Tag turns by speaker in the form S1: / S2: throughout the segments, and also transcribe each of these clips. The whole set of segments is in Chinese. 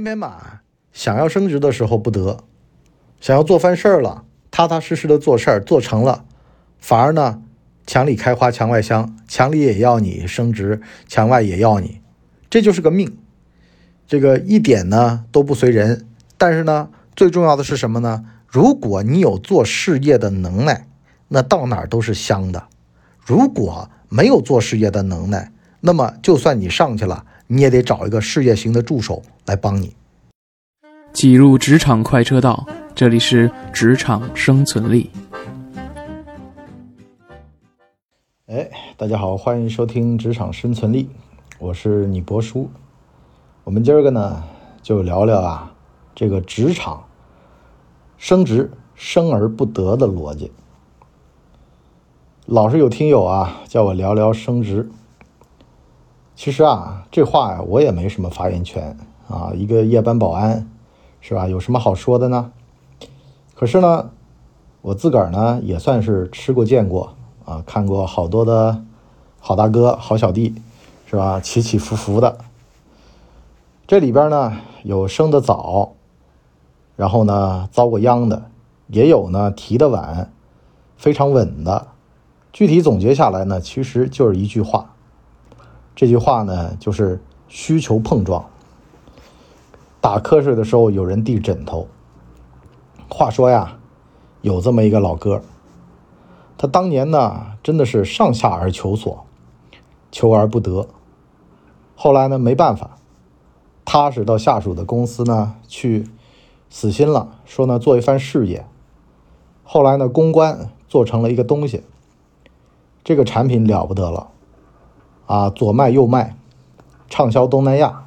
S1: 偏偏嘛，想要升职的时候不得，想要做翻事儿了，踏踏实实的做事儿做成了，反而呢，墙里开花墙外香，墙里也要你升职，墙外也要你，这就是个命。这个一点呢都不随人，但是呢，最重要的是什么呢？如果你有做事业的能耐，那到哪儿都是香的；如果没有做事业的能耐，那么就算你上去了。你也得找一个事业型的助手来帮你。
S2: 挤入职场快车道，这里是职场生存力。
S1: 哎，大家好，欢迎收听职场生存力，我是你博叔。我们今儿个呢，就聊聊啊，这个职场升职生而不得的逻辑。老是有听友啊，叫我聊聊升职。其实啊，这话呀，我也没什么发言权啊。一个夜班保安，是吧？有什么好说的呢？可是呢，我自个儿呢，也算是吃过见过啊，看过好多的好大哥、好小弟，是吧？起起伏伏的。这里边呢，有升的早，然后呢遭过殃的，也有呢提的晚，非常稳的。具体总结下来呢，其实就是一句话。这句话呢，就是需求碰撞。打瞌睡的时候，有人递枕头。话说呀，有这么一个老哥，他当年呢，真的是上下而求索，求而不得。后来呢，没办法，踏实到下属的公司呢去死心了，说呢做一番事业。后来呢，公关做成了一个东西，这个产品了不得了。啊，左卖右卖，畅销东南亚，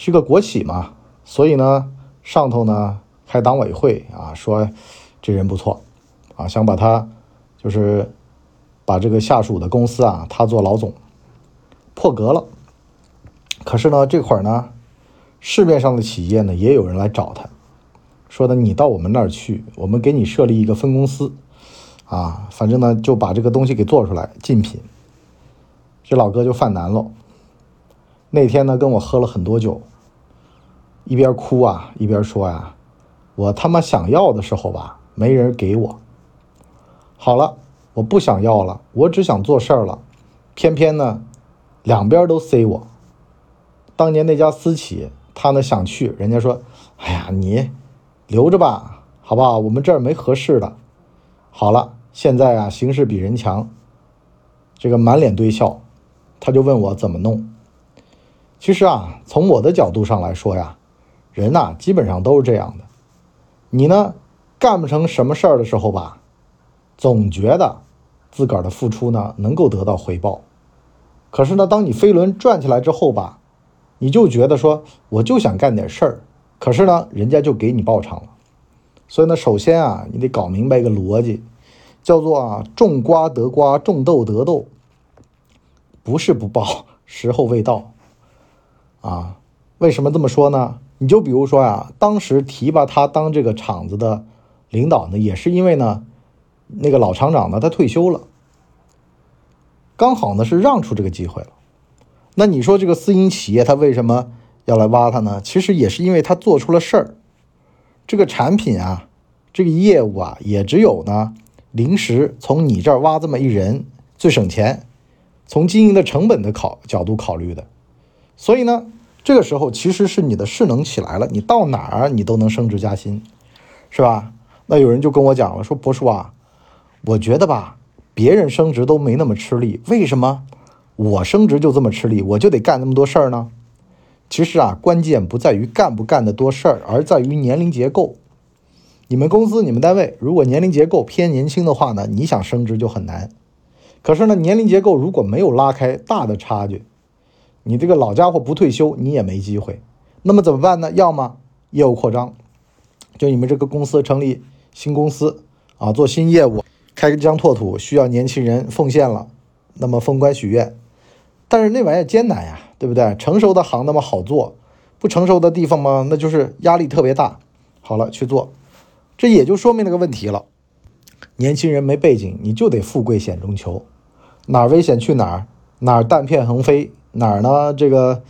S1: 是个国企嘛，所以呢，上头呢开党委会啊，说这人不错，啊，想把他就是把这个下属的公司啊，他做老总，破格了。可是呢，这会儿呢，市面上的企业呢，也有人来找他，说的你到我们那儿去，我们给你设立一个分公司，啊，反正呢就把这个东西给做出来，竞品。这老哥就犯难了。那天呢，跟我喝了很多酒，一边哭啊，一边说呀：“我他妈想要的时候吧，没人给我。好了，我不想要了，我只想做事儿了，偏偏呢，两边都塞我。当年那家私企，他呢想去，人家说：‘哎呀，你留着吧，好不好？我们这儿没合适的。’好了，现在啊，形势比人强，这个满脸堆笑。”他就问我怎么弄。其实啊，从我的角度上来说呀，人呐基本上都是这样的。你呢干不成什么事儿的时候吧，总觉得自个儿的付出呢能够得到回报。可是呢，当你飞轮转起来之后吧，你就觉得说我就想干点事儿，可是呢，人家就给你报偿了。所以呢，首先啊，你得搞明白一个逻辑，叫做啊种瓜得瓜，种豆得豆。不是不报，时候未到，啊，为什么这么说呢？你就比如说呀，当时提拔他当这个厂子的领导呢，也是因为呢，那个老厂长呢他退休了，刚好呢是让出这个机会了。那你说这个私营企业他为什么要来挖他呢？其实也是因为他做出了事儿，这个产品啊，这个业务啊，也只有呢临时从你这儿挖这么一人最省钱。从经营的成本的考角度考虑的，所以呢，这个时候其实是你的势能起来了，你到哪儿你都能升职加薪，是吧？那有人就跟我讲了，说博叔啊，我觉得吧，别人升职都没那么吃力，为什么我升职就这么吃力，我就得干那么多事儿呢？其实啊，关键不在于干不干得多事儿，而在于年龄结构。你们公司、你们单位如果年龄结构偏年轻的话呢，你想升职就很难。可是呢，年龄结构如果没有拉开大的差距，你这个老家伙不退休，你也没机会。那么怎么办呢？要么业务扩张，就你们这个公司成立新公司啊，做新业务，开疆拓土，需要年轻人奉献了，那么封官许愿。但是那玩意儿艰难呀，对不对？成熟的行那么好做，不成熟的地方嘛，那就是压力特别大。好了，去做，这也就说明了个问题了。年轻人没背景，你就得富贵险中求，哪儿危险去哪儿，哪儿弹片横飞，哪儿呢？这个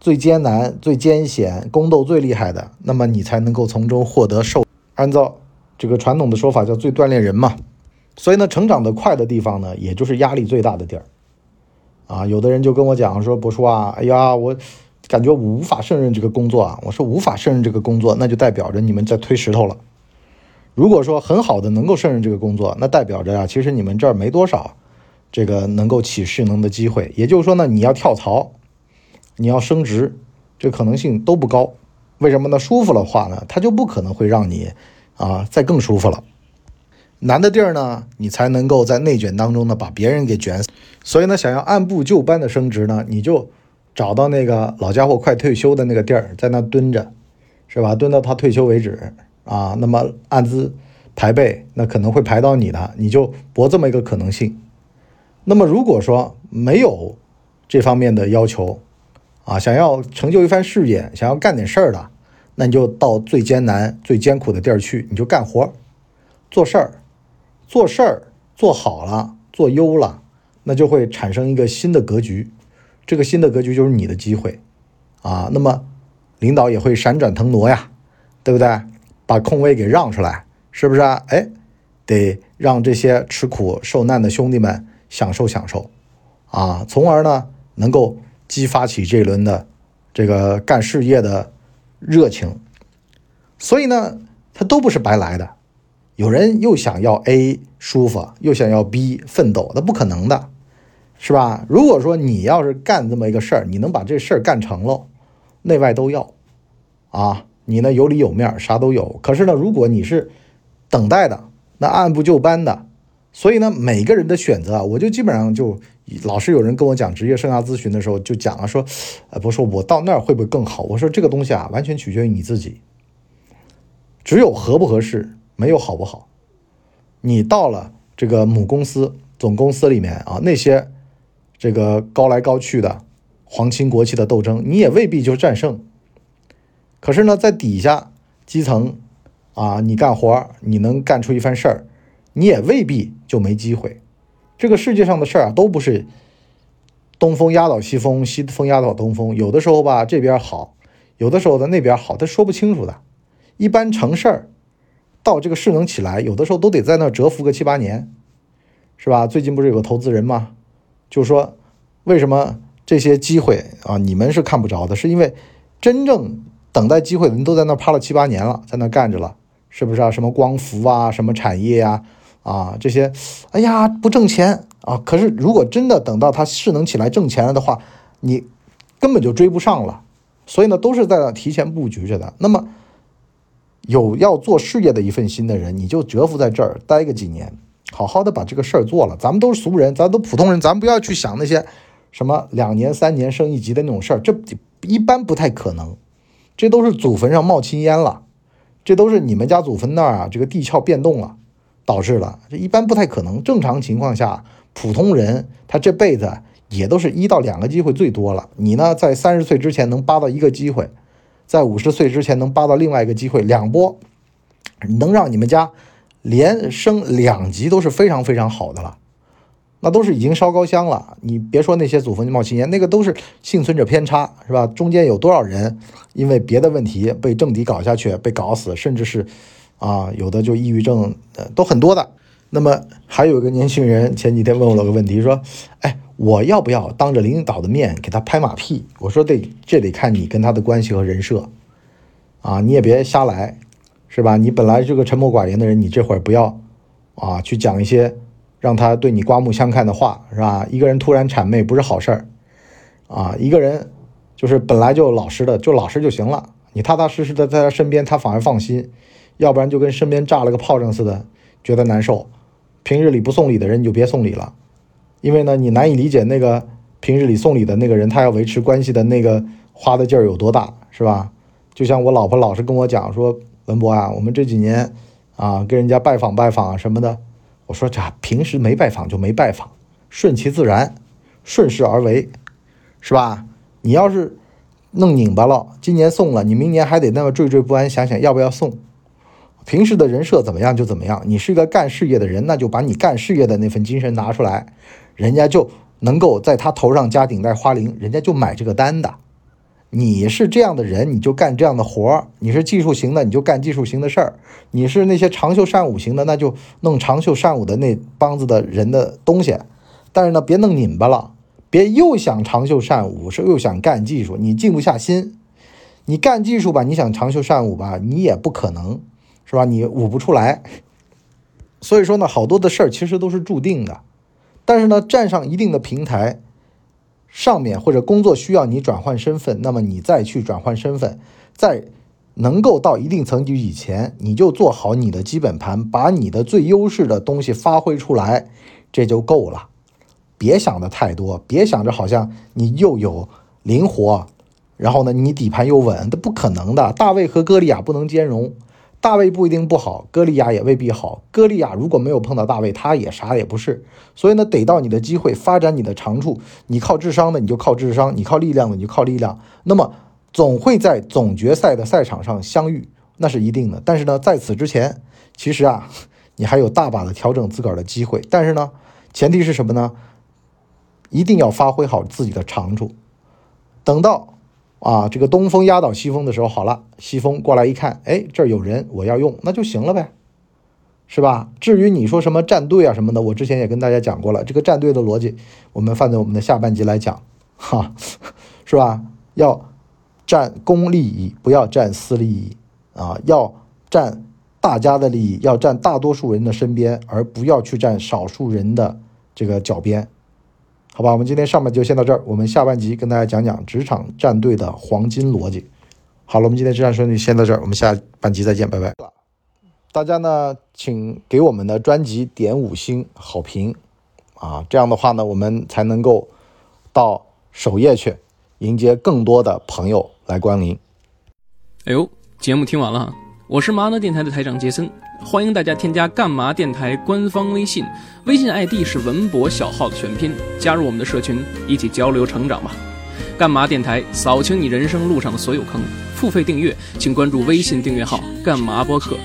S1: 最艰难、最艰险、宫斗最厉害的，那么你才能够从中获得受。按照这个传统的说法，叫最锻炼人嘛。所以呢，成长的快的地方呢，也就是压力最大的地儿。啊，有的人就跟我讲说：“博叔啊，哎呀，我感觉我无法胜任这个工作啊。”我说：“无法胜任这个工作，那就代表着你们在推石头了。如果说很好的能够胜任这个工作，那代表着啊，其实你们这儿没多少这个能够起势能的机会。也就是说呢，你要跳槽，你要升职，这可能性都不高。为什么呢？舒服的话呢，他就不可能会让你啊再更舒服了。”难的地儿呢，你才能够在内卷当中呢把别人给卷死。所以呢，想要按部就班的升职呢，你就找到那个老家伙快退休的那个地儿，在那蹲着，是吧？蹲到他退休为止啊。那么按资排辈，那可能会排到你的，你就搏这么一个可能性。那么如果说没有这方面的要求啊，想要成就一番事业，想要干点事儿的，那你就到最艰难、最艰苦的地儿去，你就干活、做事儿。做事儿做好了，做优了，那就会产生一个新的格局，这个新的格局就是你的机会，啊，那么领导也会闪转腾挪呀，对不对？把空位给让出来，是不是啊？哎，得让这些吃苦受难的兄弟们享受享受，啊，从而呢能够激发起这一轮的这个干事业的热情，所以呢，它都不是白来的。有人又想要 A 舒服，又想要 B 奋斗，那不可能的，是吧？如果说你要是干这么一个事儿，你能把这事儿干成喽，内外都要，啊，你呢有里有面，啥都有。可是呢，如果你是等待的，那按部就班的，所以呢，每个人的选择啊，我就基本上就老是有人跟我讲职业生涯咨询的时候，就讲了说，呃，不说我到那儿会不会更好？我说这个东西啊，完全取决于你自己，只有合不合适。没有好不好？你到了这个母公司、总公司里面啊，那些这个高来高去的皇亲国戚的斗争，你也未必就战胜。可是呢，在底下基层啊，你干活你能干出一番事儿，你也未必就没机会。这个世界上的事儿啊，都不是东风压倒西风，西风压倒东风。有的时候吧，这边好；有的时候在，那边好，他说不清楚的。一般成事儿。到这个势能起来，有的时候都得在那蛰伏个七八年，是吧？最近不是有个投资人吗？就说，为什么这些机会啊，你们是看不着的？是因为真正等待机会的人都在那趴了七八年了，在那干着了，是不是啊？什么光伏啊，什么产业呀，啊，啊这些，哎呀，不挣钱啊。可是如果真的等到它势能起来挣钱了的话，你根本就追不上了。所以呢，都是在那提前布局着的。那么。有要做事业的一份心的人，你就蛰伏在这儿待个几年，好好的把这个事儿做了。咱们都是俗人，咱都普通人，咱不要去想那些什么两年、三年升一级的那种事儿，这一般不太可能。这都是祖坟上冒青烟了，这都是你们家祖坟那儿啊，这个地壳变动了，导致了。这一般不太可能。正常情况下，普通人他这辈子也都是一到两个机会最多了。你呢，在三十岁之前能扒到一个机会。在五十岁之前能扒到另外一个机会，两波能让你们家连升两级都是非常非常好的了，那都是已经烧高香了。你别说那些祖坟冒青烟，那个都是幸存者偏差，是吧？中间有多少人因为别的问题被政敌搞下去，被搞死，甚至是啊，有的就抑郁症，呃，都很多的。那么还有一个年轻人前几天问我了个问题，说：“哎。”我要不要当着领导的面给他拍马屁？我说得，这得看你跟他的关系和人设，啊，你也别瞎来，是吧？你本来是个沉默寡言的人，你这会儿不要，啊，去讲一些让他对你刮目相看的话，是吧？一个人突然谄媚不是好事儿，啊，一个人就是本来就老实的，就老实就行了。你踏踏实实的在他身边，他反而放心，要不然就跟身边炸了个炮仗似的，觉得难受。平日里不送礼的人，你就别送礼了。因为呢，你难以理解那个平日里送礼的那个人，他要维持关系的那个花的劲儿有多大，是吧？就像我老婆老是跟我讲说，文博啊，我们这几年啊，跟人家拜访拜访啊什么的，我说这平时没拜访就没拜访，顺其自然，顺势而为，是吧？你要是弄拧巴了，今年送了，你明年还得那么惴惴不安，想想要不要送。平时的人设怎么样就怎么样，你是一个干事业的人，那就把你干事业的那份精神拿出来。人家就能够在他头上加顶戴花翎，人家就买这个单的。你是这样的人，你就干这样的活儿；你是技术型的，你就干技术型的事儿；你是那些长袖善舞型的，那就弄长袖善舞的那帮子的人的东西。但是呢，别弄拧巴了，别又想长袖善舞，是又想干技术，你静不下心。你干技术吧，你想长袖善舞吧，你也不可能，是吧？你舞不出来。所以说呢，好多的事儿其实都是注定的。但是呢，站上一定的平台。上面或者工作需要你转换身份，那么你再去转换身份，在能够到一定层级以前，你就做好你的基本盘，把你的最优势的东西发挥出来，这就够了。别想的太多，别想着好像你又有灵活，然后呢你底盘又稳，这不可能的。大卫和歌利亚不能兼容。大卫不一定不好，歌利亚也未必好。歌利亚如果没有碰到大卫，他也啥也不是。所以呢，逮到你的机会，发展你的长处。你靠智商的，你就靠智商；你靠力量的，你就靠力量。那么，总会在总决赛的赛场上相遇，那是一定的。但是呢，在此之前，其实啊，你还有大把的调整自个儿的机会。但是呢，前提是什么呢？一定要发挥好自己的长处。等到。啊，这个东风压倒西风的时候，好了，西风过来一看，哎，这儿有人，我要用，那就行了呗，是吧？至于你说什么站队啊什么的，我之前也跟大家讲过了，这个站队的逻辑，我们放在我们的下半集来讲，哈，是吧？要占公利益，不要占私利益啊，要占大家的利益，要占大多数人的身边，而不要去占少数人的这个脚边。好吧，我们今天上半集就先到这儿，我们下半集跟大家讲讲职场战队的黄金逻辑。好了，我们今天职场战队先到这儿，我们下半集再见，拜拜。大家呢，请给我们的专辑点五星好评啊，这样的话呢，我们才能够到首页去迎接更多的朋友来光临。
S2: 哎呦，节目听完了，我是麻辣电台的台长杰森。欢迎大家添加干嘛电台官方微信，微信 ID 是文博小号的全拼，加入我们的社群，一起交流成长吧。干嘛电台扫清你人生路上的所有坑，付费订阅请关注微信订阅号干嘛播客。